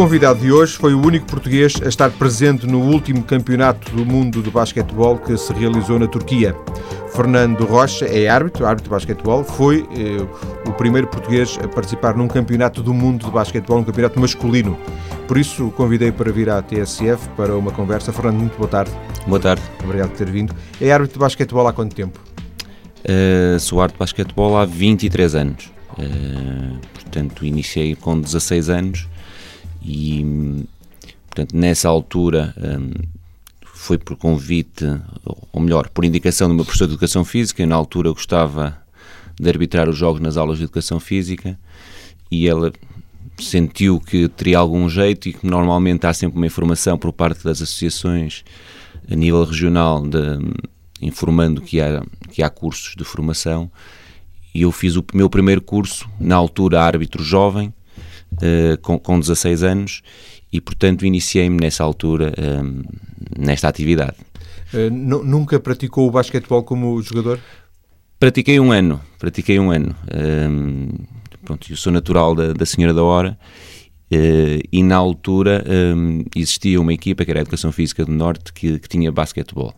convidado de hoje foi o único português a estar presente no último campeonato do mundo de basquetebol que se realizou na Turquia. Fernando Rocha é árbitro, árbitro de basquetebol, foi eh, o primeiro português a participar num campeonato do mundo de basquetebol, um campeonato masculino. Por isso o convidei para vir à TSF para uma conversa. Fernando, muito boa tarde. Boa tarde. Obrigado por ter vindo. É árbitro de basquetebol há quanto tempo? Uh, sou árbitro de basquetebol há 23 anos. Uh, portanto, iniciei com 16 anos e, portanto, nessa altura um, foi por convite, ou melhor, por indicação de uma professora de Educação Física. Na altura gostava de arbitrar os jogos nas aulas de Educação Física e ela sentiu que teria algum jeito e que normalmente há sempre uma informação por parte das associações a nível regional de, informando que há, que há cursos de formação e eu fiz o meu primeiro curso, na altura árbitro jovem, uh, com, com 16 anos, e portanto iniciei-me nessa altura uh, nesta atividade. Uh, nunca praticou o basquetebol como jogador? Pratiquei um ano, pratiquei um ano. pronto, eu sou natural da, da Senhora da Hora e na altura existia uma equipa que era a Educação Física do Norte que, que tinha basquetebol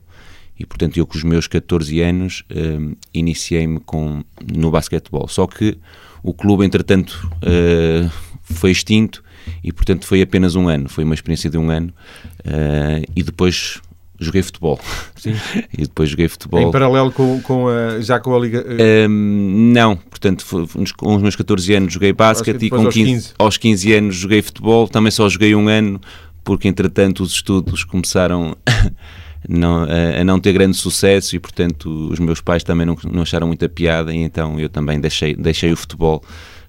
e portanto eu com os meus 14 anos uh, iniciei-me com no basquetebol só que o clube entretanto uh, foi extinto e portanto foi apenas um ano. Foi uma experiência de um ano uh, e depois joguei futebol. Sim. e depois joguei futebol. Em paralelo com, com a, já com a liga não. Portanto foi, com os meus 14 anos joguei basquete e com aos 15, 15. aos 15 anos joguei futebol. Também só joguei um ano porque entretanto os estudos começaram não, a, a, não ter grande sucesso e, portanto, os meus pais também não, não acharam muita piada e então eu também deixei, deixei o futebol,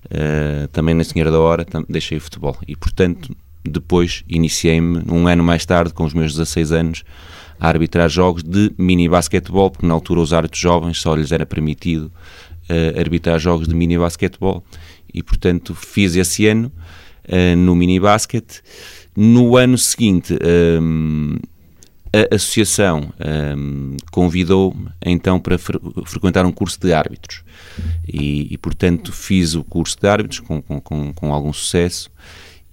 uh, também na Senhora da Hora, deixei o futebol. E, portanto, depois iniciei-me, um ano mais tarde, com os meus 16 anos, a arbitrar jogos de mini basquetebol, porque na altura os árbitros jovens só lhes era permitido uh, arbitrar jogos de mini basquetebol. E, portanto, fiz esse ano uh, no mini basquete. No ano seguinte, a associação um, convidou-me então para fre frequentar um curso de árbitros e, e, portanto fiz o curso de árbitros com, com, com algum sucesso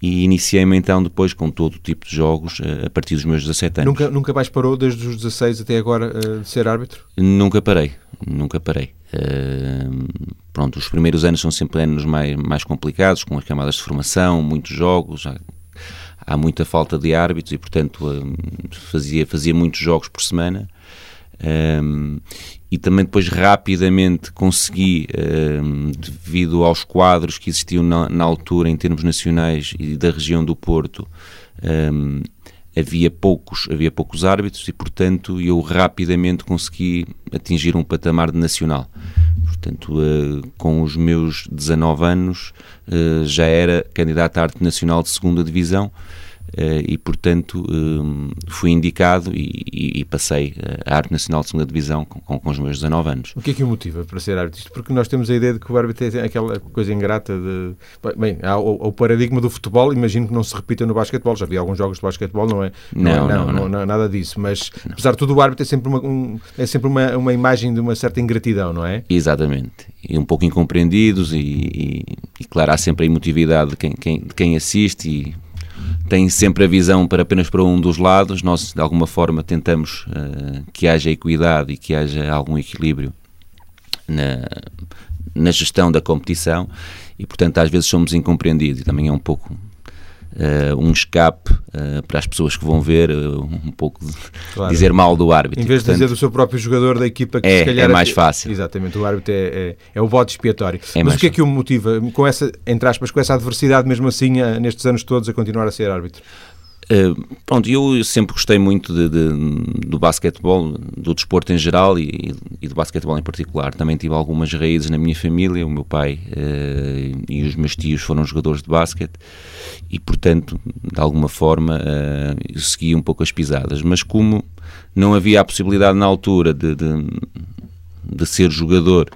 e iniciei-me então depois com todo o tipo de jogos eh, a partir dos meus 17 anos. Nunca, nunca mais parou desde os 16 até agora uh, de ser árbitro? Nunca parei, nunca parei. Uh, pronto, os primeiros anos são sempre anos mais, mais complicados, com as camadas de formação, muitos jogos, há muita falta de árbitros e, portanto, hum, fazia, fazia muitos jogos por semana. Um, e também depois rapidamente consegui, um, devido aos quadros que existiam na, na, altura em termos nacionais e da região do Porto, um, havia poucos, havia poucos árbitros e portanto eu rapidamente consegui atingir um patamar de nacional. Portanto, uh, com os meus 19 anos uh, já era candidato a arte nacional de segunda divisão e, portanto, uh, fui indicado e, e, passei a arte nacional de segunda divisão com, com, os meus 19 anos. O que é que o motiva para ser árbitro? Porque nós temos a ideia de que o árbitro é aquela coisa ingrata de... Bem, há o, o, paradigma do futebol, imagino que não se repita no basquetebol, já vi alguns jogos de basquetebol, não é? Não, não, não, não, não, nada disso, mas apesar de tudo o árbitro é sempre, uma, um, é sempre uma, uma imagem de uma certa ingratidão, não é? Exatamente, e um pouco incompreendidos e, e, e claro, há sempre a emotividade de quem, quem, de quem assiste e tem sempre a visão para apenas para um dos lados. Nós, de alguma forma, tentamos uh, que haja equidade e que haja algum equilíbrio na, na gestão da competição e, portanto, às vezes somos incompreendidos e também é um pouco uh, um escape uh, para as pessoas que vão ver, uh, um pouco claro. dizer mal do árbitro. Em vez de dizer do seu próprio jogador da equipa que é, se calhar... É mais fácil. Exatamente, o árbitro é, é, é o voto expiatório. É Mas o que é que o motiva, com essa, entre aspas, com essa adversidade mesmo assim, nestes anos todos, a continuar a ser árbitro? Uh, pronto, eu sempre gostei muito de, de, do basquetebol, do desporto em geral e, e, do basquetebol em particular. Também tive algumas raízes na minha família, o meu pai uh, e os meus tios foram jogadores de basquete e, portanto, de alguma forma, uh, eu segui um pouco as pisadas. Mas como não havia a possibilidade na altura de, de, de ser jogador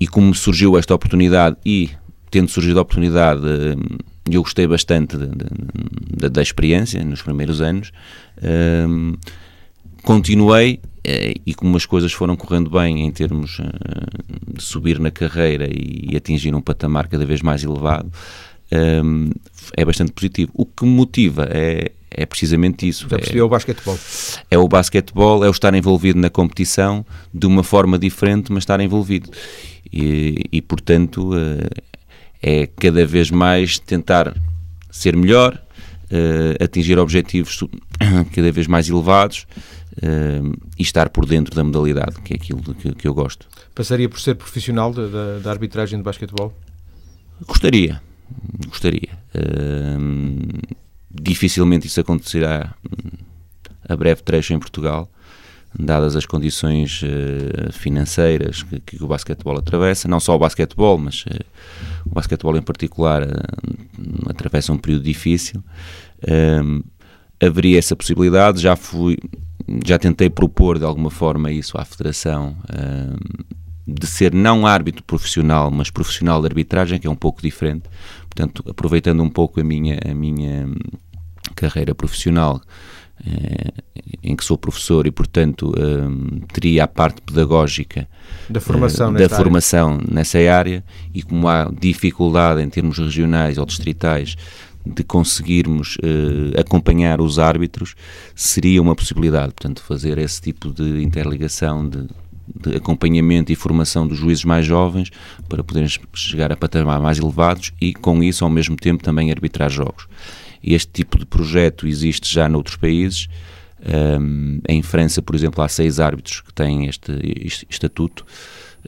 e como surgiu esta oportunidade e, tendo surgido a oportunidade eu gostei bastante de, de, da experiência nos primeiros anos. Um, continuei eh, e como as coisas foram correndo bem em termos uh, de subir na carreira e, e, atingir um patamar cada vez mais elevado, é bastante positivo. O que me motiva é, é precisamente isso. Já percebi, é, é o basquetebol. É o basquetebol, é o estar envolvido na competição de uma forma diferente, mas estar envolvido. E, e portanto, uh, é cada vez mais tentar ser melhor, uh, atingir objetivos cada vez mais elevados uh, e estar por dentro da modalidade, que é aquilo que, que eu gosto. Passaria por ser profissional da, arbitragem de basquetebol? Gostaria, gostaria. Uh, dificilmente isso acontecerá a breve trecho em Portugal, dadas as condições uh, financeiras que, que, o basquetebol atravessa, não só o basquetebol, mas uh, o basquetebol em particular uh, atravessa um período difícil. haveria essa possibilidade, já fui, já tentei propor de alguma forma isso à Federação de ser não árbitro profissional, mas profissional de arbitragem, que é um pouco diferente. Portanto, aproveitando um pouco a minha, a minha hum, carreira profissional, eh, em que sou professor e, portanto, hum, teria a parte pedagógica da formação, eh, da formação área. nessa área e como há dificuldade em termos regionais ou distritais de conseguirmos uh, acompanhar os árbitros seria uma possibilidade, portanto, fazer esse tipo de interligação de de acompanhamento e formação dos juízes mais jovens para poderem chegar a patamares mais elevados e, com isso, ao mesmo tempo, também arbitrar jogos. Este tipo de projeto existe já noutros países. Um, em França, por exemplo, há seis árbitros que têm este, estatuto,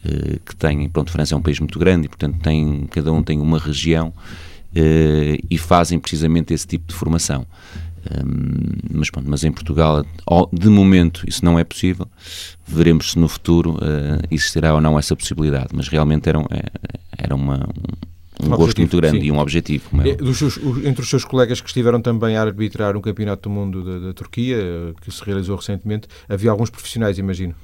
uh, que têm, pronto, França é um país muito grande e, portanto, tem, cada um tem uma região uh, e fazem precisamente esse tipo de formação. Um, mas, pronto, mas em Portugal, de momento, isso não é possível. Veremos se no futuro uh, existirá ou não essa possibilidade. Mas realmente era, é, era uma, um, um, gosto objetivo, muito grande sim. e um objetivo. É, seus, entre os seus colegas que estiveram também a arbitrar um campeonato do mundo da, da Turquia, que se realizou recentemente, havia alguns profissionais, imagino.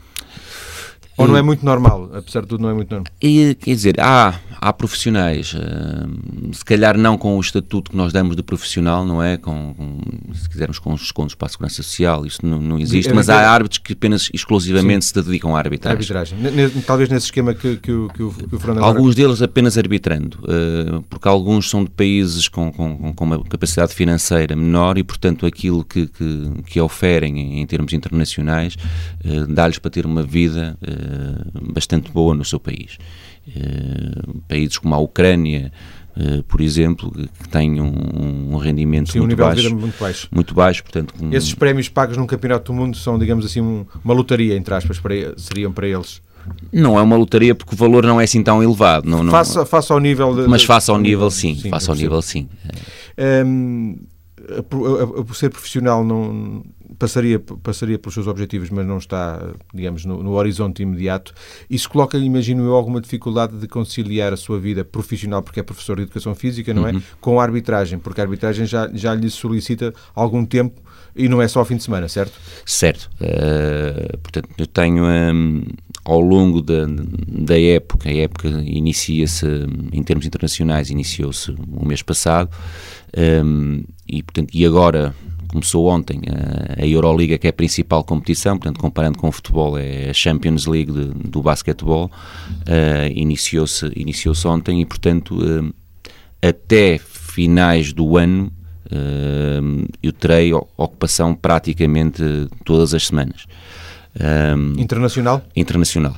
Ou não é muito normal? Apesar de tudo, não é muito normal? E, quer dizer, há, há profissionais, uh, se calhar não com o estatuto que nós damos de profissional, não é? Com, com se quisermos com os descontos para a segurança social, isso não, não existe, mas há árbitros que apenas exclusivamente Sim. se dedicam à arbitragem. arbitragem. Talvez nesse esquema que, que, o, que o, que o Fernando Alguns agora... deles apenas arbitrando, uh, porque alguns são de países com, com, com uma capacidade financeira menor e, portanto, aquilo que, que, que oferem em, em termos internacionais uh, dá-lhes para ter uma vida eh, bastante boa no seu país. Uh, países como a Ucrânia, uh, por exemplo, que têm um, um rendimento Sim, muito, um baixo, muito baixo. Muito baixo, portanto... Um... Esses prémios pagos num campeonato do mundo são, digamos assim, um, uma lotaria, entre aspas, para, seriam para eles? Não é uma lotaria porque o valor não é assim tão elevado. Não, não... Faça, faça ao nível... De, Mas faça ao nível, sim. sim faça ao nível, sim. Um, por ser profissional não passaria passaria pelos seus objetivos mas não está digamos no, no horizonte imediato. Isso coloca imagino eu alguma dificuldade de conciliar a sua vida profissional porque é professor de educação física não é? Uhum. com a arbitragem porque a arbitragem já já lhe solicita algum tempo e não é só ao fim de semana certo? Certo. Uh, portanto eu tenho um, ao longo da, da época a época inicia-se em termos internacionais iniciou-se o mês passado um, e, portanto, e agora começou ontem a, a Euroliga, que é a principal competição, portanto, comparando com o futebol, é a Champions League de, do basquetebol, uh, iniciou-se iniciou ontem e, portanto, uh, até finais do ano uh, eu terei ocupação praticamente todas as semanas. Um, internacional? Internacional.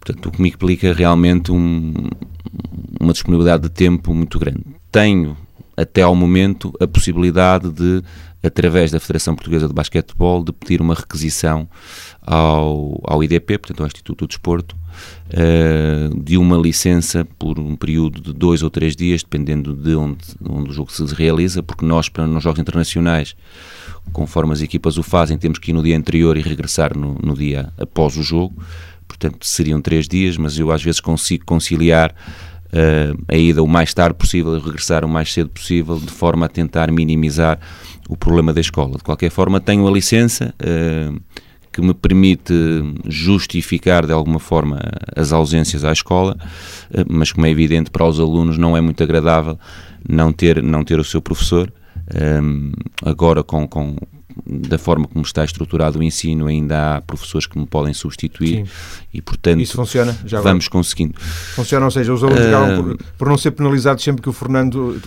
Portanto, o que me implica realmente um, uma disponibilidade de tempo muito grande. Tenho até ao momento, a possibilidade de, através da Federação Portuguesa de Basquetebol, de pedir uma requisição ao, ao IDP, portanto ao Instituto do Desporto, uh, de uma licença por um período de dois ou três dias, dependendo de onde, onde o jogo se realiza, porque nós, para nos jogos internacionais, conforme as equipas o fazem, temos que ir no dia anterior e regressar no, no dia após o jogo, portanto seriam três dias, mas eu às vezes consigo conciliar uh, a ida o mais tarde possível regressar o mais cedo possível, de forma a tentar minimizar o problema da escola. De qualquer forma, tenho a licença uh, que me permite justificar de alguma forma as ausências à escola, uh, mas como é evidente para os alunos não é muito agradável não ter, não ter o seu professor. Um, agora com, com, da forma como está estruturado o ensino, ainda há professores que me podem substituir Sim. e, portanto, Isso funciona, já vamos agora. conseguindo. Funciona, ou seja, os alunos uh, por, por, não ser penalizados sempre que o Fernando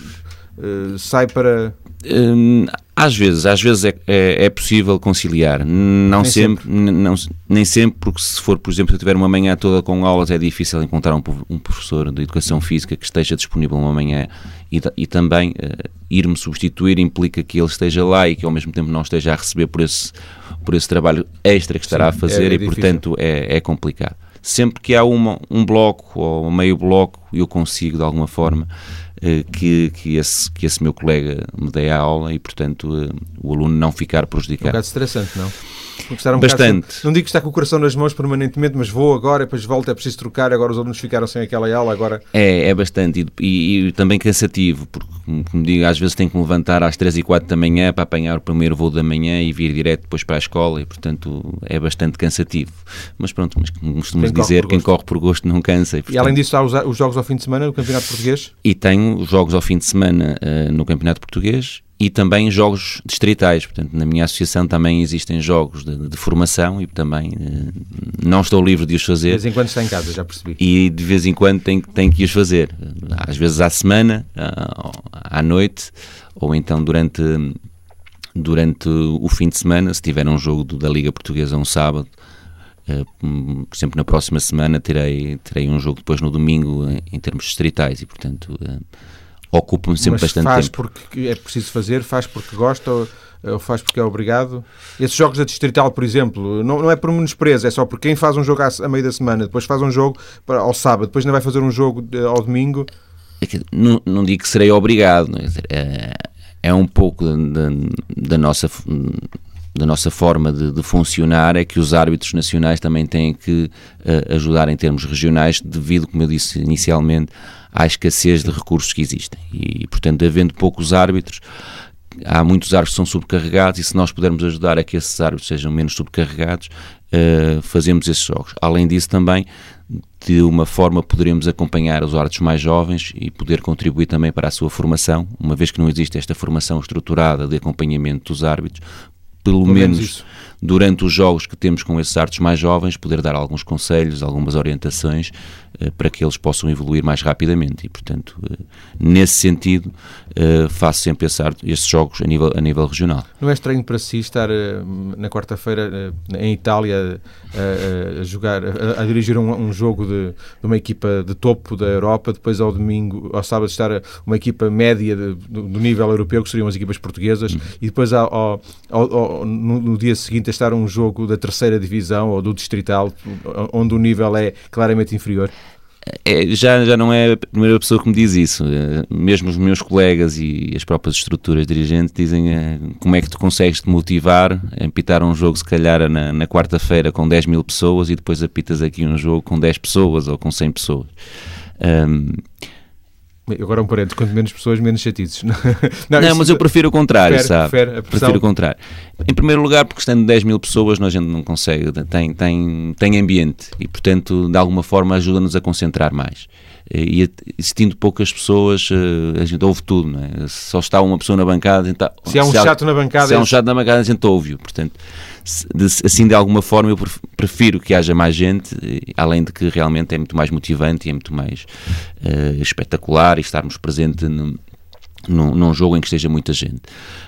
uh, sai para Hum, às vezes, às vezes é, é, é possível conciliar, não nem sempre, sempre. Não, nem sempre, porque se for, por exemplo, se eu tiver uma manhã toda com aulas, é difícil encontrar um, um professor de educação física que esteja disponível uma manhã e, e também uh, ir-me substituir implica que ele esteja lá e que ao mesmo tempo não esteja a receber por esse, por esse trabalho extra que estará Sim, a fazer é, é e, difícil. portanto, é, é complicado. Sempre que há uma, um bloco ou meio bloco, eu consigo de alguma forma eh, que, que, esse, que esse meu colega me dê a aula e, portanto, eh, o aluno não ficar prejudicado. É um bocado estressante, não? Um Bastante. Bocado, não digo que está com o coração nas mãos permanentemente, mas vou agora, depois volto, é preciso trocar, agora os alunos ficaram sem aquela aula, agora... É, é bastante e, e, e também cansativo, porque, como digo, às vezes tenho que me levantar às 3 e 4 da manhã para apanhar o primeiro voo da manhã e vir direto depois para a escola e, portanto, é bastante cansativo. Mas pronto, mas costumamos dizer, quem corre por gosto não cansa. E, portanto... e além disso, há os, os, jogos ao fim de semana no Campeonato Português? E tenho os jogos ao fim de semana uh, no Campeonato Português e também jogos distritais. Portanto, na minha associação também existem jogos de, de formação e também uh, não estou livre de os fazer. De vez em quando está em casa, já percebi. E de vez em quando tenho, tenho que os fazer. Às vezes à semana, à noite, ou então durante, durante o fim de semana, se tiver um jogo da Liga Portuguesa um sábado. Uh, por exemplo, na próxima semana terei, terei um jogo depois no domingo em, em termos distritais e, portanto, uh, ocupam sempre Mas bastante faz tempo. porque é preciso fazer, faz porque gosta ou, ou, faz porque é obrigado? Esses jogos da Distrital, por exemplo, não, não é por menosprezo, é só porque quem faz um jogo a, meio da semana, depois faz um jogo para, ao sábado, depois ainda vai fazer um jogo ao domingo. É não, não digo que serei obrigado, é, é um pouco da, da nossa da nossa forma de, de, funcionar é que os árbitros nacionais também têm que uh, ajudar em termos regionais, devido, como eu disse inicialmente, à escassez de recursos que existem. E, portanto, havendo poucos árbitros, há muitos árbitros que são subcarregados e se nós pudermos ajudar a que esses árbitros sejam menos subcarregados, uh, fazemos esses jogos. Além disso, também, de uma forma, poderemos acompanhar os árbitros mais jovens e poder contribuir também para a sua formação, uma vez que não existe esta formação estruturada de acompanhamento dos árbitros, pelo, pelo menos, menos durante os jogos que temos com esses artes mais jovens, poder dar alguns conselhos, algumas orientações para que eles possam evoluir mais rapidamente. E, portanto, uh, nesse sentido, uh, faço sempre arte, estes jogos a nível, a nível regional. Não é estranho para si estar na quarta-feira em Itália a, jogar, a, a dirigir um, um jogo de, de, uma equipa de topo da Europa, depois ao domingo, ao sábado, estar uma equipa média de, do, nível europeu, que seriam as equipas portuguesas, uhum. e depois ao, ao, ao, no, no dia seguinte estar um jogo da terceira divisão ou do distrital, onde o nível é claramente inferior? É, já, já não é a primeira pessoa que me diz isso. É, mesmo os meus colegas e as próprias estruturas dirigentes dizem é, como é que tu consegues te motivar a apitar um jogo, se calhar, na, na quarta-feira com 10 mil pessoas e depois apitas aqui um jogo com 10 pessoas ou com 100 pessoas. Um, Agora um parente, quanto menos pessoas, menos chatices. Não, não mas eu prefiro o contrário, prefere, sabe? Prefere prefiro o contrário. Em primeiro lugar, porque estando 10 mil pessoas, a gente não consegue, tem, tem, tem ambiente e, portanto, de alguma forma ajuda-nos a concentrar mais. E existindo poucas pessoas, eh, a gente ouve tudo, não é? Só está uma pessoa na bancada, então, se há um se chato há, na bancada, se há um chato na bancada, a gente ouve-o. Portanto, assim de alguma forma eu prefiro que haja mais gente, além de que realmente é muito mais motivante e é muito mais uh, espetacular e estarmos presentes num, num, jogo em que esteja muita gente.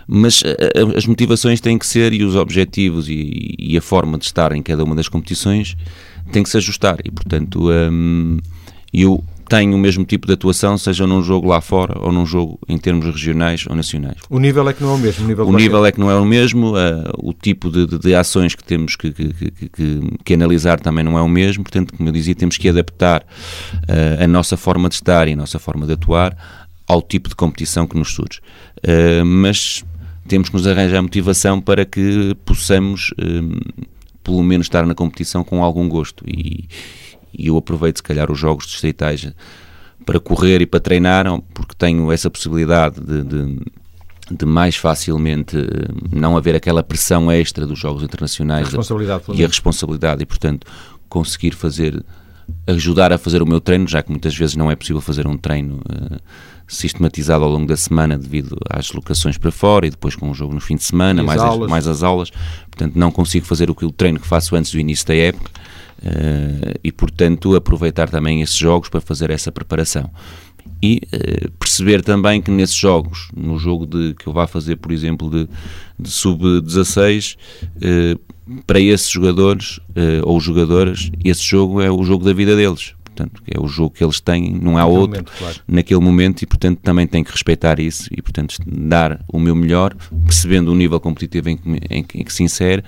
Mas uh, as motivações têm que ser e os objetivos e, e, a forma de estar em cada uma das competições têm que se ajustar e portanto um, eu tem o mesmo tipo de atuação, seja num jogo lá fora ou num jogo em termos regionais ou nacionais. O nível é que não é o mesmo? O nível, o nível é que não é o mesmo, uh, o tipo de, de, de, ações que temos que, que, que, que, analisar também não é o mesmo, portanto, como eu dizia, temos que adaptar uh, a nossa forma de estar e a nossa forma de atuar ao tipo de competição que nos surge. Uh, mas temos que nos arranjar motivação para que possamos, pelo menos, estar na competição com algum gosto e e eu aproveito se calhar os jogos distritais para correr e para treinar, porque tenho essa possibilidade de, de, de mais facilmente eh, não haver aquela pressão extra dos jogos internacionais a responsabilidade, e a responsabilidade e portanto conseguir fazer ajudar a fazer o meu treino, já que muitas vezes não é possível fazer um treino uh, sistematizado ao longo da semana devido às locações para fora e depois com o jogo no fim de semana, mais as, mais as aulas. Portanto, não consigo fazer o, o treino que faço antes do início da época uh, e, portanto, aproveitar também esses jogos para fazer essa preparação. E uh, perceber também que nesses jogos, no jogo de, que eu vá fazer, por exemplo, de, de sub-16, para esses jogadores uh, ou jogadoras, esse jogo é o jogo da vida deles portanto, é o jogo que eles têm, não há outro momento, claro. naquele momento e, portanto, também tenho que respeitar isso e, portanto, dar o meu melhor, percebendo o nível competitivo em que, em, em que se insere,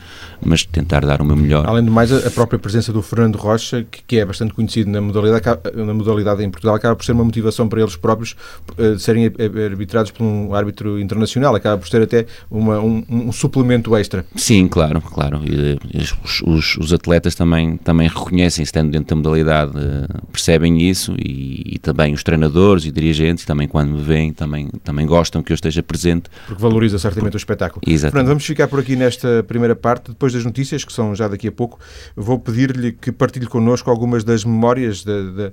mas tentar dar o meu melhor. Além de mais, a própria presença do Fernando Rocha, que, que é bastante conhecido na modalidade, na modalidade em Portugal, acaba por ser uma motivação para eles próprios uh, de serem arbitrados por um árbitro internacional, acaba por ser até uma, um, um, suplemento extra. Sim, claro, claro. E, os, os, os, atletas também, também reconhecem, estando dentro da modalidade, uh, percebem isso e, e, também os treinadores e dirigentes também quando me veem também, também gostam que eu esteja presente. Porque valoriza certamente Por... o espetáculo. Exatamente. Fernando, vamos ficar por aqui nesta primeira parte, depois das notícias, que são já daqui a pouco, vou pedir-lhe que partilhe connosco algumas das memórias, da, da,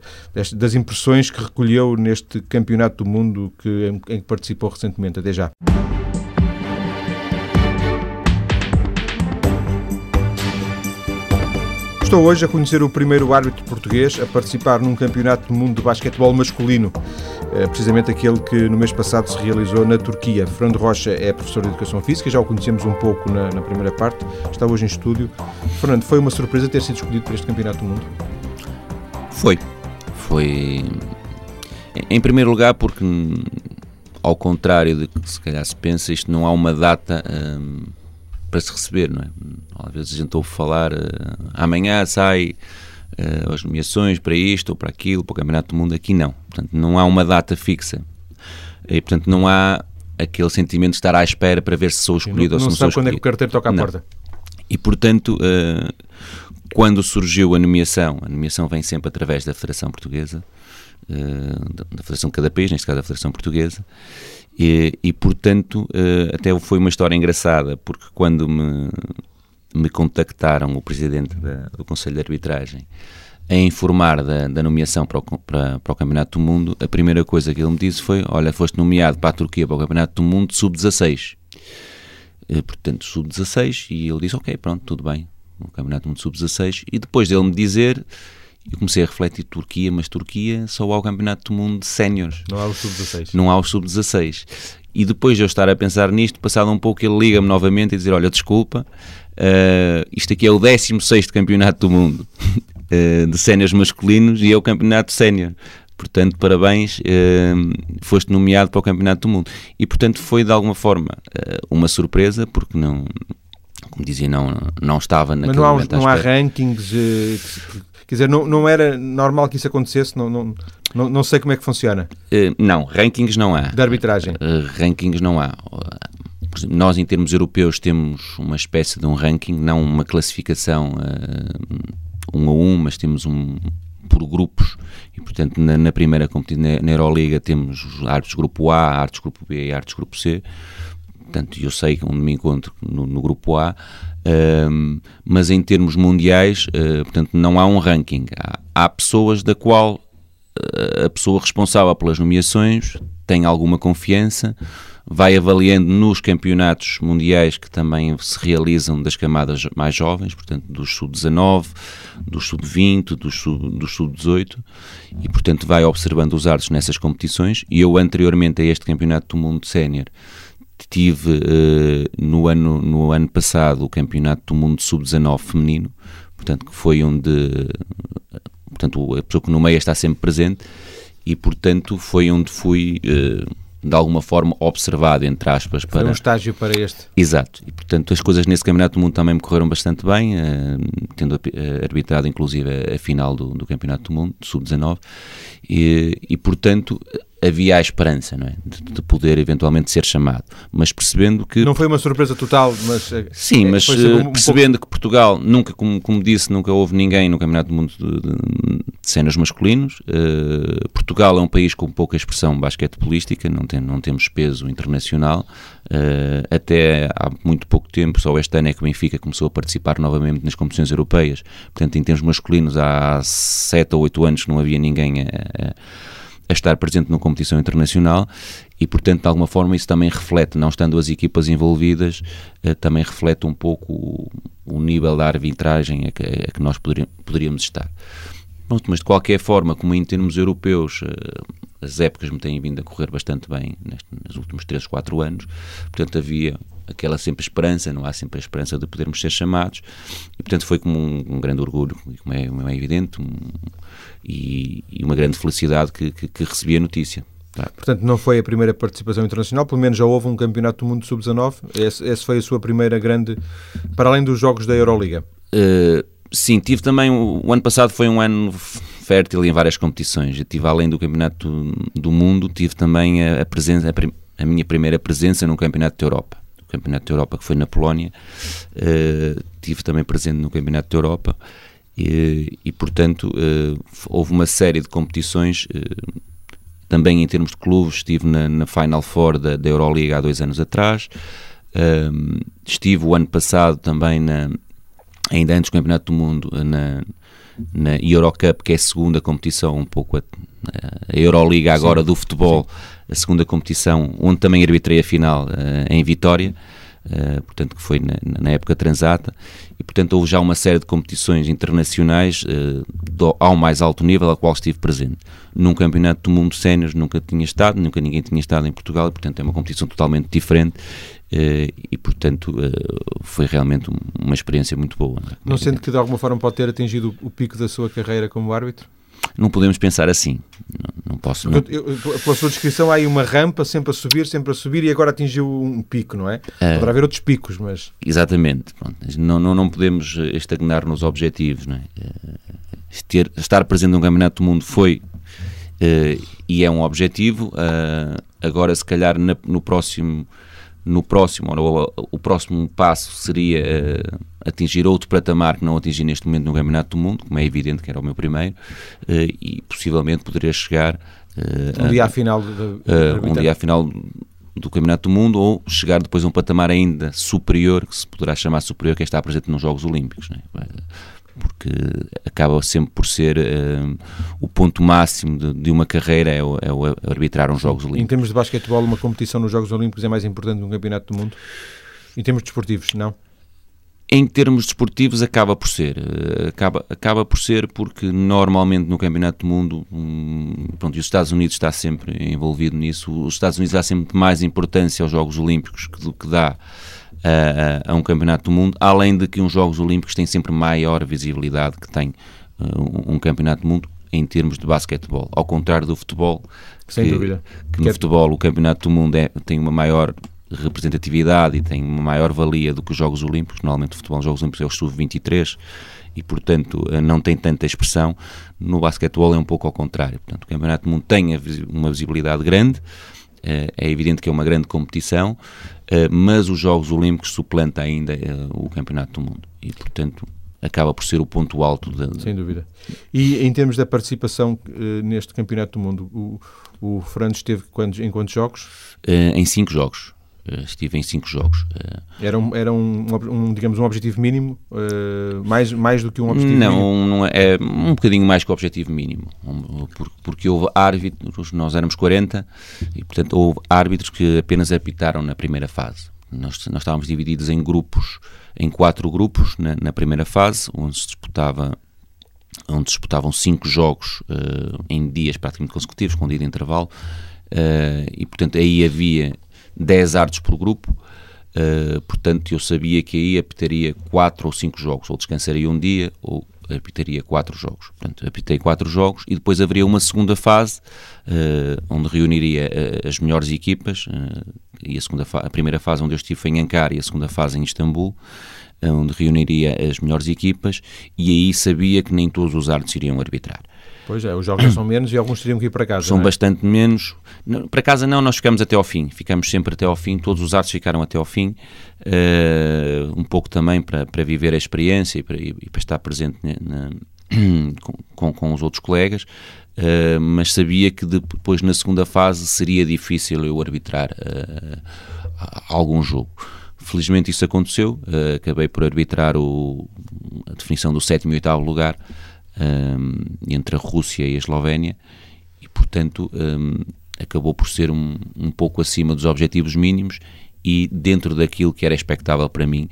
das impressões que recolheu neste campeonato do mundo que, em, em que participou recentemente. Até já. Estou hoje a conhecer o primeiro árbitro português a participar num campeonato do mundo de basquetebol masculino, eh, precisamente aquele que no mês passado se realizou na Turquia. Fernando Rocha é professor de Educação Física, já o conhecemos um pouco na, na primeira parte, está hoje em estúdio. Fernando, foi uma surpresa ter sido escolhido para este campeonato do mundo? Foi. Foi. Em primeiro lugar, porque, ao contrário de que se calhar se pensa, isto não há uma data. Hum para se receber, não é? Às vezes a gente ouve falar, uh, amanhã sai uh, as nomeações para isto ou para aquilo, para o Campeonato do Mundo, aqui não. Portanto, não há uma data fixa. E, portanto, não há aquele sentimento de estar à espera para ver se sou escolhido não, ou se não, não sabe quando é que o carteiro toca à não. porta. E, portanto, uh, quando surgiu a nomeação, a nomeação vem sempre através da Federação Portuguesa, da, Federação de cada país, neste caso da Federação Portuguesa, e, e portanto, uh, até foi uma história engraçada, porque quando me, me contactaram o presidente da, do Conselho de Arbitragem a informar da, da nomeação para o, para, para o, Campeonato do Mundo, a primeira coisa que ele me disse foi: Olha, foste nomeado para a Turquia para o Campeonato do Mundo sub-16. Uh, portanto, sub-16. E ele disse: Ok, pronto, tudo bem. O Campeonato do Mundo sub-16. E depois dele me dizer eu comecei a refletir Turquia, mas Turquia só há o Campeonato do Mundo de Séniores. Não há o Sub-16. Não há o Sub-16. E depois de eu estar a pensar nisto, passado um pouco, ele liga-me novamente e dizer: Olha, desculpa, uh, isto aqui é o 16 Campeonato do Mundo uh, de Séniores masculinos e é o Campeonato Sénior. Portanto, parabéns, uh, foste nomeado para o Campeonato do Mundo. E, portanto, foi de alguma forma uma surpresa, porque não, como dizia, não, não estava naquele Mas não há, momento não há rankings Quer dizer, não, não era normal que isso acontecesse? Não, não, não, não sei como é que funciona. Uh, não, rankings não há. De arbitragem? Uh, rankings não há. Nós, em termos europeus, temos uma espécie de um ranking, não uma classificação uh, um a um, mas temos um por grupos. E, portanto, na, na primeira competição, na, na Euroliga, temos árbitros grupo A, árbitros grupo B e árbitros grupo C. Portanto, eu sei onde me encontro no, no grupo A um, mas em termos mundiais, uh, portanto, não há um ranking. Há, há pessoas da qual uh, a pessoa responsável pelas nomeações tem alguma confiança, vai avaliando nos campeonatos mundiais que também se realizam das camadas mais jovens, portanto, dos sub-19, dos sub-20, dos sub-18, e, portanto, vai observando os árbitros nessas competições. E eu, anteriormente a este campeonato do mundo sénior, tive uh, no, ano, no ano passado o Campeonato do Mundo Sub-19 feminino, portanto, que foi onde portanto, a pessoa que no meio está sempre presente e, portanto, foi onde fui uh, de alguma forma observado, entre aspas. Para... Foi um estágio para este. Exato. E, portanto, as coisas nesse Campeonato do Mundo também me correram bastante bem, uh, tendo arbitrado, inclusive, a, a final do, do, Campeonato do Mundo, Sub-19. E, e, portanto, havia a esperança não é? de, de, poder eventualmente ser chamado. Mas percebendo que. Não foi uma surpresa total, mas. Eh, Sim, mas um, um percebendo pouco... que Portugal, nunca, como, como disse, nunca houve ninguém no Campeonato do Mundo de, de, de cenas masculinos. Uh, Portugal é um país com pouca expressão basquetebolística, não, tem, não temos peso internacional. Uh, até há muito pouco tempo, só este ano é que o Benfica começou a participar novamente nas competições europeias. Portanto, em termos masculinos, há 7 ou 8 anos que não havia ninguém a, a a estar presente numa competição internacional e, portanto, de alguma forma isso também reflete, não estando as equipas envolvidas, eh, também reflete um pouco o, o nível da arbitragem a que, a que nós poderíamos, poderíamos estar. Pronto, mas de qualquer forma, como em termos europeus, eh, as épocas me têm vindo a correr bastante bem neste, nos últimos 3, 4 anos, portanto havia aquela sempre esperança, não há sempre a esperança de podermos ser chamados, e portanto foi como um, um grande orgulho, como é, como é evidente, um, e, e, uma grande felicidade que, que, que recebi a notícia. Tá. Portanto, não foi a primeira participação internacional, pelo menos já houve um campeonato do mundo sub-19. Essa foi a sua primeira grande, para além dos jogos da Euroliga. Uh, sim, tive também. O, ano passado foi um ano fértil em várias competições. Eu tive, além do campeonato do, do mundo, tive também a, presença, a, a, minha primeira presença no campeonato da Europa. O campeonato da Europa que foi na Polónia. Uh, tive também presente no campeonato da Europa e, e portanto, uh, houve uma série de competições. Uh, também em termos de clubes, estive na, na Final Four da, da, Euroliga há dois anos atrás. Uh, estive o ano passado também, na, ainda antes do Campeonato do Mundo, na, na Eurocup, que é a segunda competição, um pouco a, a Euroliga agora sim, do futebol, a segunda competição, onde também arbitrei a final em Vitória. Uh, portanto, que foi na, na, época transata, e portanto houve já uma série de competições internacionais uh, do, ao mais alto nível a qual estive presente. Num campeonato do mundo sénior nunca tinha estado, nunca ninguém tinha estado em Portugal, e portanto é uma competição totalmente diferente, e portanto foi realmente uma experiência muito boa. Não, é? não sente que de alguma forma pode ter atingido o pico da sua carreira como árbitro? não podemos pensar assim. Não, não posso. Não. Eu, eu, pela sua descrição, há aí uma rampa sempre a subir, sempre a subir e agora atingiu um pico, não é? Uh, Poderá haver outros picos, mas. Exatamente. Pronto. Não, não, não podemos estagnar nos objetivos, não é? Uh, ter, estar presente num campeonato do mundo foi uh, e é um objetivo. agora, se calhar, na, no próximo no próximo, ou o próximo passo seria uh, atingir outro patamar que não atingi neste momento no Campeonato do Mundo, como é evidente que era o meu primeiro, uh, e possivelmente poderia chegar uh, um dia à final um dia à final do Campeonato do Mundo ou chegar depois a um patamar ainda superior, que se poderá chamar superior, que é estar presente nos Jogos Olímpicos. É? Porque acaba sempre por ser uh, o ponto máximo de, de uma carreira é o, é o, arbitrar uns Jogos Olímpicos. Em termos de basquetebol, uma competição nos Jogos Olímpicos é mais importante do que um campeonato do mundo? Em termos desportivos, não? Em termos desportivos acaba por ser, eh, acaba, acaba por ser porque normalmente no Campeonato do Mundo, pronto, e os Estados Unidos está sempre envolvido nisso, os Estados Unidos dá sempre mais importância aos Jogos Olímpicos do que dá a, a, um campeonato do mundo, além de que uns Jogos Olímpicos têm sempre maior visibilidade que tem uh, um, campeonato do mundo em termos de basquetebol, ao contrário do futebol, Sem que, dúvida. que no que futebol o campeonato do mundo é, tem uma maior representatividade e tem uma maior valia do que os Jogos Olímpicos, normalmente o futebol nos Jogos Olímpicos é o sub-23 e portanto uh, não tem tanta expressão, no basquetebol é um pouco ao contrário, portanto o campeonato do mundo tem uma visibilidade grande, uh, é evidente que é uma grande competição, eh, mas os Jogos Olímpicos suplanta ainda eh, o Campeonato do Mundo e, portanto, acaba por ser o ponto alto. De... Sem dúvida. E em termos da participação uh, neste Campeonato do Mundo, o, o Fernando esteve quantos, em quantos jogos? Em cinco jogos. Uh, estive em cinco jogos. Era, um, era um, um, digamos, um objetivo mínimo? mais, mais do que um objetivo não, mínimo? Não, é um bocadinho mais que o objetivo mínimo. Porque houve árbitros, nós éramos 40, e portanto houve árbitros que apenas apitaram na primeira fase. Nós, nós estávamos divididos em grupos, em quatro grupos na, na primeira fase, onde se disputava onde disputavam cinco jogos uh, em dias praticamente consecutivos, com um dia de intervalo, uh, e portanto aí havia 10 árbitros por grupo, uh, portanto eu sabia que aí apitaria quatro ou cinco jogos, ou descansaria um dia, ou apitaria quatro jogos. Portanto, apitei quatro jogos e depois haveria uma segunda fase uh, onde reuniria uh, as melhores equipas e a, segunda a primeira fase onde eu estive foi em Ankara e a segunda fase em Istambul onde reuniria as melhores equipas e aí sabia que nem todos os árbitros iriam arbitrar. Pois é, os jogos são menos e alguns teriam que ir para casa. São é? bastante menos. Não, para casa não, nós ficamos até ao fim. Ficamos sempre até ao fim. Todos os artes ficaram até ao fim. Uh, um pouco também para, para viver a experiência e para, e para estar presente na, com, com, com, os outros colegas. Uh, mas sabia que depois na segunda fase seria difícil eu arbitrar uh, algum jogo. Felizmente isso aconteceu, uh, acabei por arbitrar o, a definição do sétimo e oitavo lugar um, entre a Rússia e a Eslovénia e, portanto, um, acabou por ser um, um pouco acima dos objetivos mínimos e dentro daquilo que era expectável para mim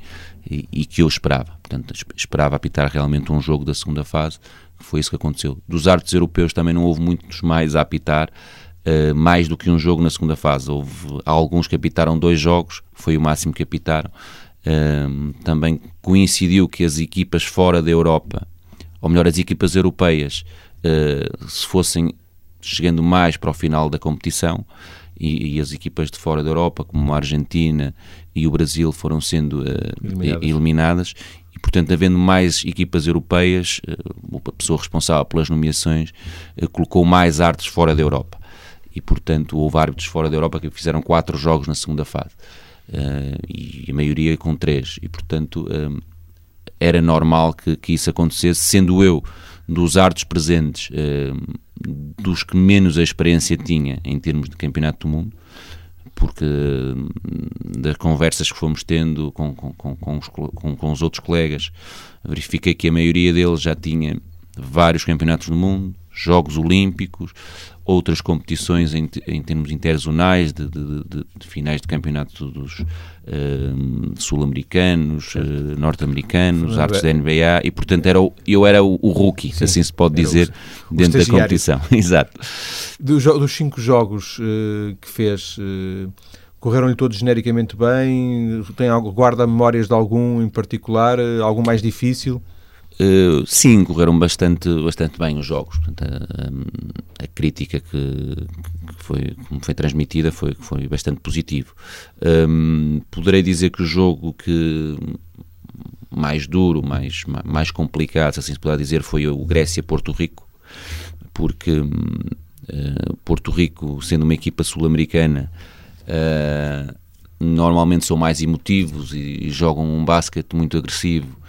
e, e, que eu esperava. Portanto, esperava apitar realmente um jogo da segunda fase, foi isso que aconteceu. Dos árbitros europeus também não houve muitos mais a apitar, uh, mais do que um jogo na segunda fase. Houve alguns que apitaram dois jogos, foi o máximo que apitaram. Uh, também coincidiu que as equipas fora da Europa, ou melhor, as equipas europeias, uh, se fossem chegando mais para o final da competição, e, e, as equipas de fora da Europa, como a Argentina e o Brasil, foram sendo uh, eliminadas. eliminadas. E, portanto, havendo mais equipas europeias, uh, a pessoa responsável pelas nomeações colocou mais artes fora da Europa. E, portanto, houve árbitros fora da Europa que fizeram quatro jogos na segunda fase. e a maioria com três. E, portanto, era normal que, que isso acontecesse, sendo eu dos artes presentes, eh, dos que menos a experiência tinha em termos de campeonato do mundo, porque hum, das conversas que fomos tendo com, com, com, os, com os outros colegas, verifiquei que a maioria deles já tinha vários campeonatos do mundo, Jogos Olímpicos, outras competições em, em termos interzonais, de, de, de, de, finais de campeonato dos uh, sul-americanos, uh, norte-americanos, artes da NBA, e portanto era o, eu era o, o rookie, Sim, assim se pode dizer, o, dentro da competição. Exato. Dos, dos cinco jogos uh, que fez, correram-lhe todos genericamente bem? Tem algo, guarda memórias de algum em particular, algum mais difícil? Uh, sim, correram bastante, bastante bem os jogos. Portanto, a, a, crítica que, que, foi, que foi transmitida foi, foi bastante positivo. Um, poderei dizer que o jogo que mais duro, mais, mais complicado, se assim se puder dizer, foi o Grécia-Porto Rico, porque uh, Porto Rico, sendo uma equipa sul-americana, uh, normalmente são mais emotivos e, e jogam um basquete muito agressivo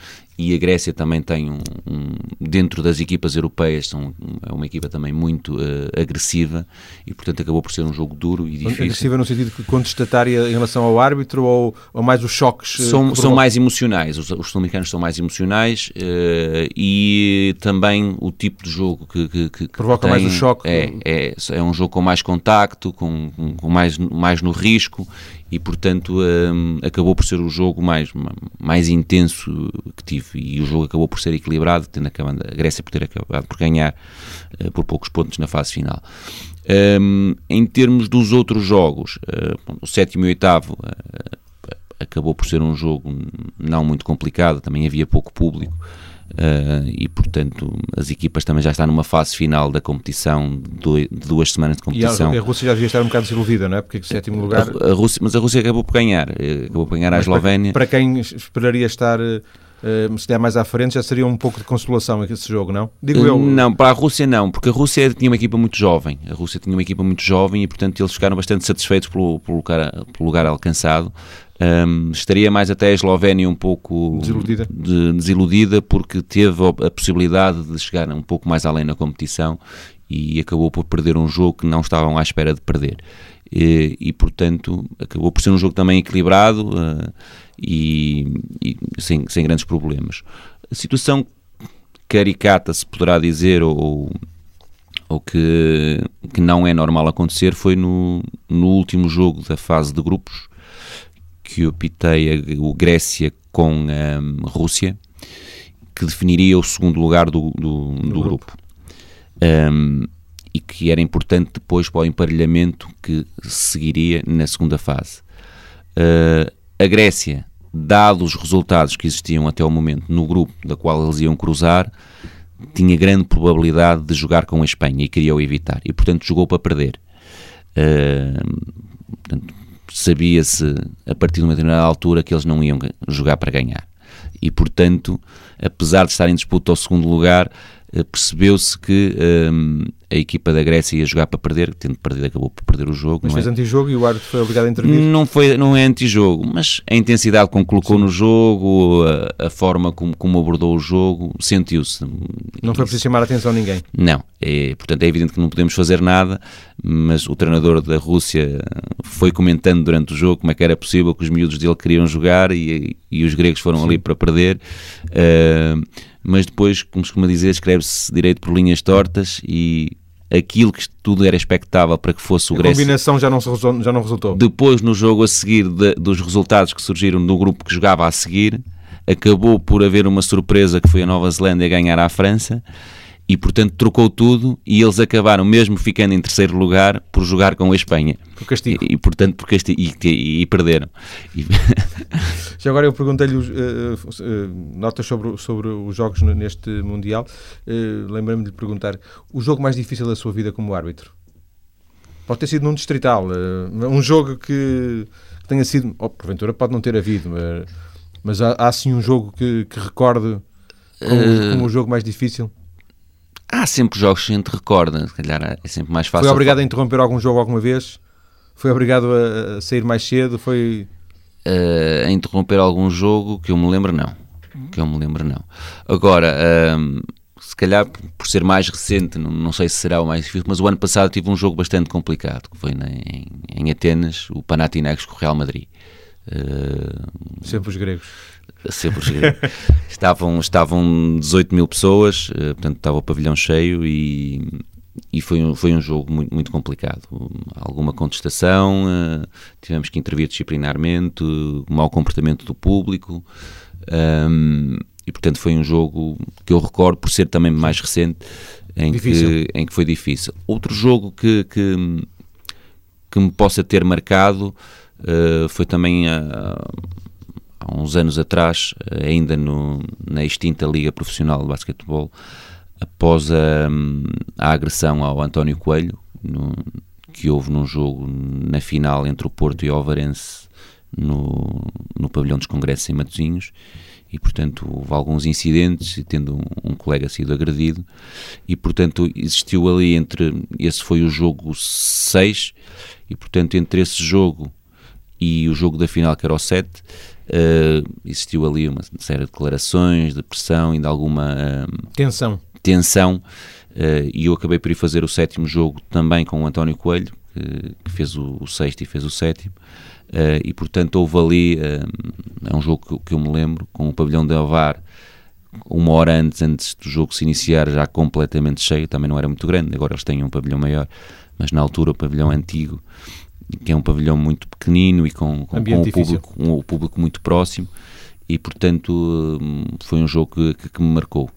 e a Grécia também tem um, um, dentro das equipas europeias são é uma equipa também muito uh, agressiva e portanto acabou por ser um jogo duro e difícil. Agressiva no sentido que contestatária em relação ao árbitro ou, ou mais os choques? Eh, são, são mais emocionais, os, os sul-americanos são mais emocionais uh, e também o tipo de jogo que, que, que provoca tem, mais o choque. É, é, é um jogo com mais contacto, com, com mais, mais no risco e portanto um, acabou por ser o jogo mais, mais intenso que tive e o jogo acabou por ser equilibrado, tendo acabado, a Grécia por ter acabado por ganhar uh, por poucos pontos na fase final. Um, em termos dos outros jogos, uh, o sétimo e o oitavo uh, acabou por ser um jogo não muito complicado, também havia pouco público. Uh, e portanto as equipas também já estão numa fase final da competição de duas semanas de competição e a, Rússia já devia estar um bocado desiludida, não é? Porque o sétimo lugar a, a Rússia, mas a Rússia acabou por ganhar eh, acabou por ganhar mas a Eslovénia para, para, quem esperaria estar uh, se der mais à frente já seria um pouco de consolação esse jogo, não? Digo eu. Não, para a Rússia não, porque a Rússia tinha uma equipa muito jovem. A Rússia tinha uma equipa muito jovem e, portanto, eles ficaram bastante satisfeitos pelo, pelo, lugar, pelo lugar alcançado. Um, estaria mais até a Eslovénia um pouco desiludida. De, desiludida porque teve a possibilidade de chegar um pouco mais além na competição e acabou por perder um jogo que não estavam à espera de perder. E, e portanto, acabou por ser um jogo também equilibrado uh, e, e, sem, sem grandes problemas. A situação caricata, se poderá dizer, ou, ou que, que não é normal acontecer, foi no, no último jogo da fase de grupos, que eu pitei o Grécia com a um, Rússia, que definiria o segundo lugar do, do, do, do grupo. Um, e que era importante depois para o emparelhamento que seguiria na segunda fase. Uh, a Grécia, dados os resultados que existiam até o momento no grupo da qual eles iam cruzar, tinha grande probabilidade de jogar com a Espanha e queria o evitar, e portanto jogou para perder. Uh, portanto, sabia-se a partir de uma determinada altura que eles não iam jogar para ganhar. E, portanto, apesar de estar em disputa ao segundo lugar, uh, percebeu-se que um, a equipa da Grécia ia jogar para perder, tendo perdido acabou por perder o jogo. Mas fez é? antijogo e o árbitro foi obrigado a intervir? Não, foi, não é antijogo, mas a intensidade com que colocou Sim. no jogo, a, a, forma como, como abordou o jogo, sentiu-se. Não foi preciso chamar a atenção a ninguém? Não, é, portanto é evidente que não podemos fazer nada, mas o treinador da Rússia foi comentando durante o jogo como é que era possível que os miúdos dele queriam jogar e, e os gregos foram Sim. ali para perder. Uh, mas depois, como se costuma dizer, escreve-se direito por linhas tortas e aquilo que tudo era expectável para que fosse o Grécia. A combinação já não, se, já não resultou. Depois, no jogo a seguir, de, dos resultados que surgiram no grupo que jogava a seguir, acabou por haver uma surpresa que foi a Nova Zelândia ganhar à França e portanto trocou tudo e eles acabaram mesmo ficando em terceiro lugar por jogar com a Espanha. Por castigo. E, e portanto por castigo, e, e, e perderam. Já agora eu perguntei-lhe uh, uh, notas sobre, sobre os jogos neste Mundial. Uh, Lembrei-me de lhe perguntar o jogo mais difícil da sua vida como árbitro? Pode ter sido num distrital, um jogo que, que tenha sido, oh, porventura pode não ter havido, mas, mas há, há sim um jogo que, que recorde como, como o jogo mais difícil? Há sempre jogos que a gente recorda, se calhar é sempre mais fácil. Foi obrigado a interromper algum jogo alguma vez? Foi obrigado a sair mais cedo? Foi. Uh, a interromper algum jogo que eu me lembro, não. Que eu me lembro, não. Agora, uh, se calhar por ser mais recente, não, não, sei se será o mais difícil, mas o ano passado tive um jogo bastante complicado, que foi em, em, Atenas, o Panathinaikos com o Real Madrid. Uh, Sempre os gregos sempre estavam, estavam 18 mil pessoas, eh, portanto estava o pavilhão cheio e, e foi, um, foi um jogo muito, muito complicado. Alguma contestação, uh, tivemos que intervir disciplinarmente, uh, mau comportamento do público. Um, ehm, e portanto foi um jogo que eu recordo por ser também mais recente em, que, em que foi difícil. Outro jogo que, que, que me possa ter marcado uh, foi também a, há uns anos atrás, eh, ainda no, na extinta Liga Profissional de Basquetebol, após a, a agressão ao António Coelho, no, que houve num jogo na final entre o Porto e o Alvarense no, no pavilhão dos congressos em Matosinhos e portanto houve alguns incidentes tendo um, um, colega sido agredido e portanto existiu ali entre esse foi o jogo 6 e portanto entre esse jogo e o jogo da final que era o 7 Uh, existiu ali uma série de declarações, de pressão e de alguma uh, tensão. tensão uh, e eu acabei por ir fazer o sétimo jogo também com o António Coelho, que, que fez o, o, sexto e fez o sétimo. e portanto houve ali, é um jogo que, que, eu me lembro, com o pavilhão de Alvar, uma hora antes, antes do jogo se iniciar, já completamente cheio, também não era muito grande, agora eles têm um pavilhão maior, mas na altura o pavilhão antigo que é um pavilhão muito pequenino e com, com, com o, público, um, o público muito próximo e portanto hum, foi um jogo que, que, que, me marcou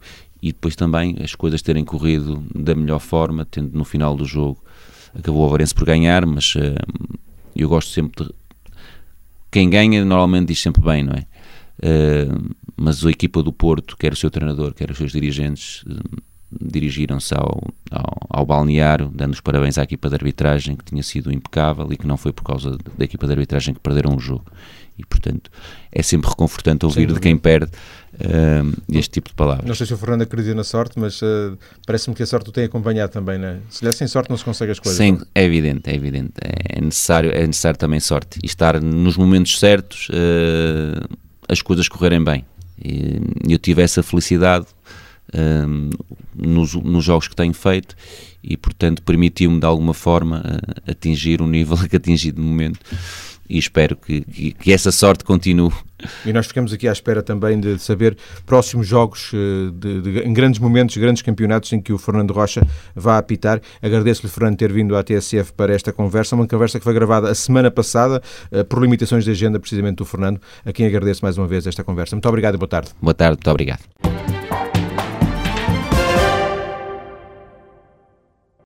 e depois também as coisas terem corrido da melhor forma, tendo no final do jogo acabou o Avarense por ganhar, mas uh, eu gosto sempre de quem ganha normalmente diz sempre bem, não é? Uh, mas a equipa do Porto, quer o seu treinador, quer os seus dirigentes, uh, dirigiram-se ao, ao, ao, balneário, dando os parabéns à equipa de arbitragem, que tinha sido impecável e que não foi por causa da equipa de arbitragem que perderam o jogo. E, portanto, é sempre reconfortante ouvir de quem perde uh, este tipo de palavras. Não sei se o Fernando acredita na sorte, mas uh, parece-me que a sorte o tem acompanhado também, né? Se lhe sem sorte não se consegue as coisas. Sim, é evidente, é evidente. É necessário, é necessário também sorte. E estar nos momentos certos, uh, as coisas correrem bem. E eu tive essa felicidade um, nos, nos, jogos que tenho feito e, portanto, permitiu-me de alguma forma uh, atingir o nível que atingi de momento e espero que, que, que, essa sorte continue. E nós ficamos aqui à espera também de saber próximos jogos uh, de, de, em grandes momentos, grandes campeonatos em que o Fernando Rocha vá apitar. Agradeço-lhe, Fernando, ter vindo à TSF para esta conversa, uma conversa que foi gravada a semana passada uh, por limitações de agenda, precisamente do Fernando, a quem agradeço mais uma vez esta conversa. Muito obrigado e boa tarde. Boa tarde, muito obrigado.